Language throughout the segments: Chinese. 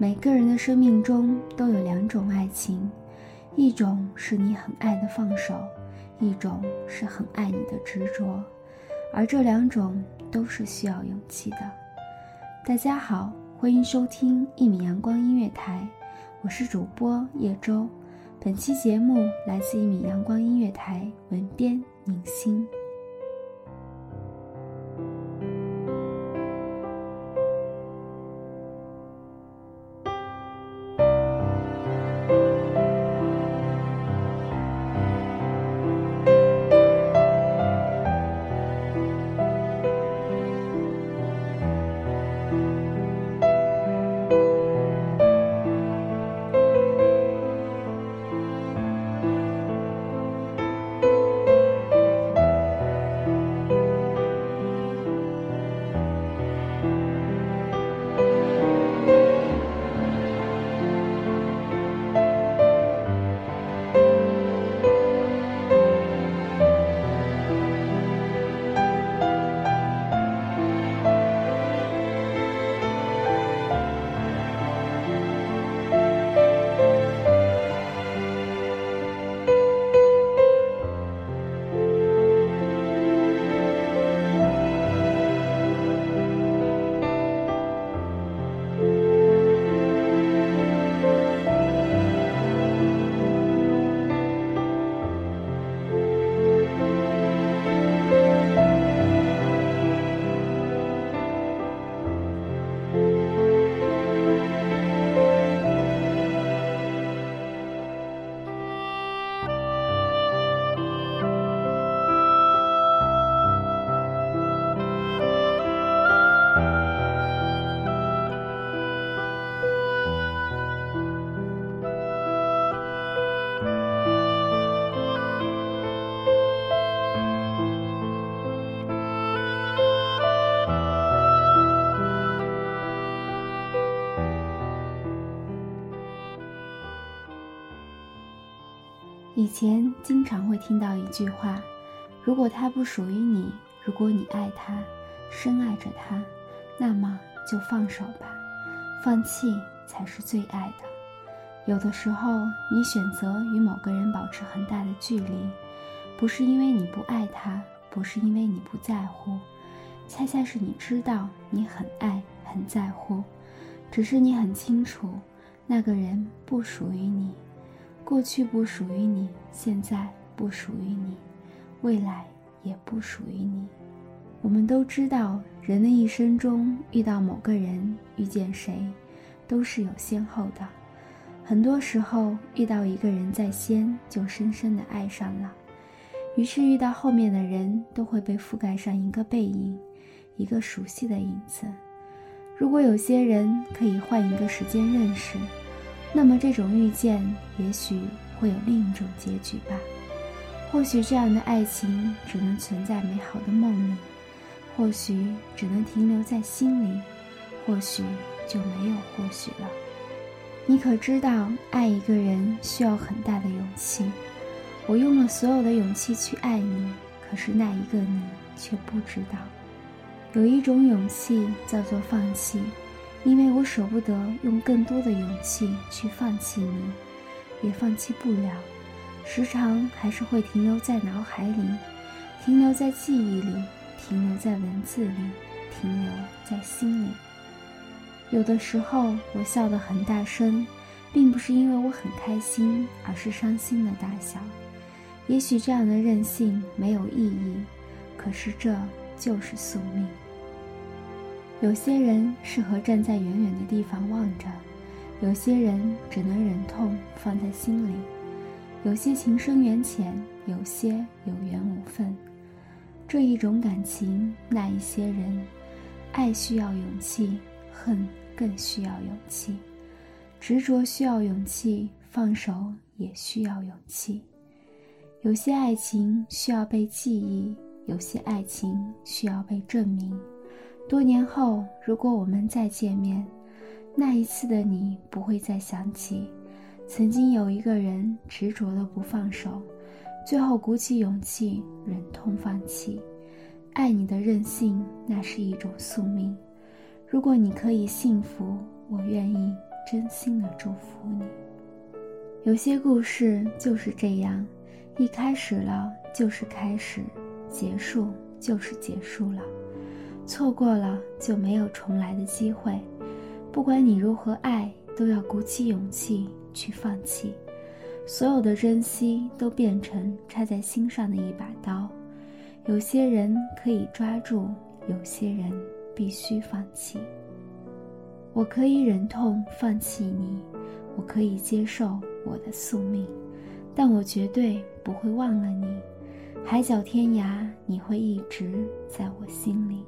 每个人的生命中都有两种爱情，一种是你很爱的放手，一种是很爱你的执着，而这两种都是需要勇气的。大家好，欢迎收听一米阳光音乐台，我是主播叶舟，本期节目来自一米阳光音乐台，文编宁心。以前经常会听到一句话：“如果他不属于你，如果你爱他，深爱着他，那么就放手吧，放弃才是最爱的。”有的时候，你选择与某个人保持很大的距离，不是因为你不爱他，不是因为你不在乎，恰恰是你知道你很爱、很在乎，只是你很清楚，那个人不属于你。过去不属于你，现在不属于你，未来也不属于你。我们都知道，人的一生中遇到某个人，遇见谁，都是有先后的。很多时候，遇到一个人在先，就深深的爱上了，于是遇到后面的人都会被覆盖上一个背影，一个熟悉的影子。如果有些人可以换一个时间认识。那么这种遇见，也许会有另一种结局吧。或许这样的爱情只能存在美好的梦里，或许只能停留在心里，或许就没有或许了。你可知道，爱一个人需要很大的勇气？我用了所有的勇气去爱你，可是那一个你却不知道。有一种勇气叫做放弃，因为我舍不得用更多的勇气去放弃你，也放弃不了，时常还是会停留在脑海里，停留在记忆里，停留在文字里，停留在心里。有的时候我笑得很大声，并不是因为我很开心，而是伤心的大笑。也许这样的任性没有意义，可是这就是宿命。有些人适合站在远远的地方望着，有些人只能忍痛放在心里。有些情深缘浅，有些有缘无分。这一种感情，那一些人，爱需要勇气，恨。更需要勇气，执着需要勇气，放手也需要勇气。有些爱情需要被记忆，有些爱情需要被证明。多年后，如果我们再见面，那一次的你不会再想起，曾经有一个人执着的不放手，最后鼓起勇气忍痛放弃。爱你的任性，那是一种宿命。如果你可以幸福，我愿意真心的祝福你。有些故事就是这样，一开始了就是开始，结束就是结束了，错过了就没有重来的机会。不管你如何爱，都要鼓起勇气去放弃。所有的珍惜都变成插在心上的一把刀。有些人可以抓住，有些人。必须放弃。我可以忍痛放弃你，我可以接受我的宿命，但我绝对不会忘了你。海角天涯，你会一直在我心里。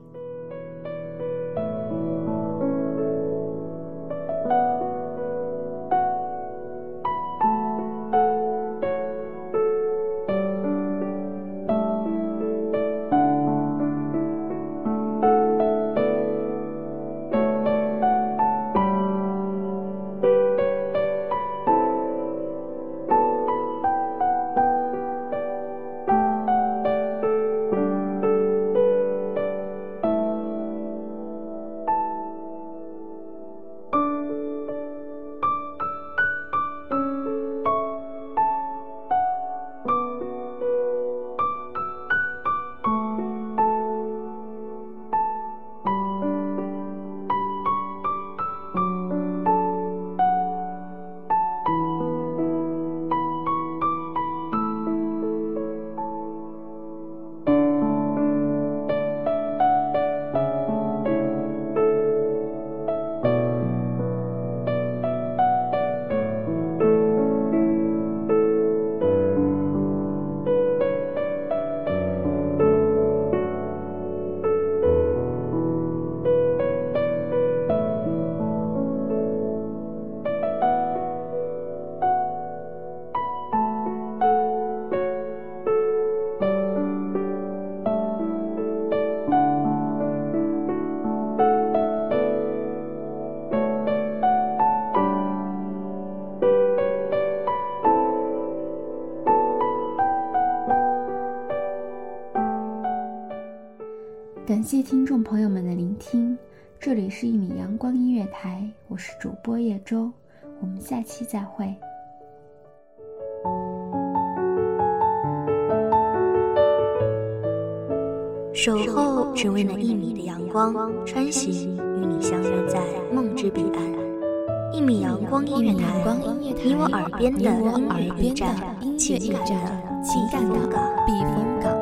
感谢听众朋友们的聆听，这里是《一米阳光音乐台》，我是主播叶舟，我们下期再会。守候只为那一米的阳光，穿行与你相约在梦之彼岸。一米阳光音乐台，你我耳边的音乐驿站，情感的情感的避风港。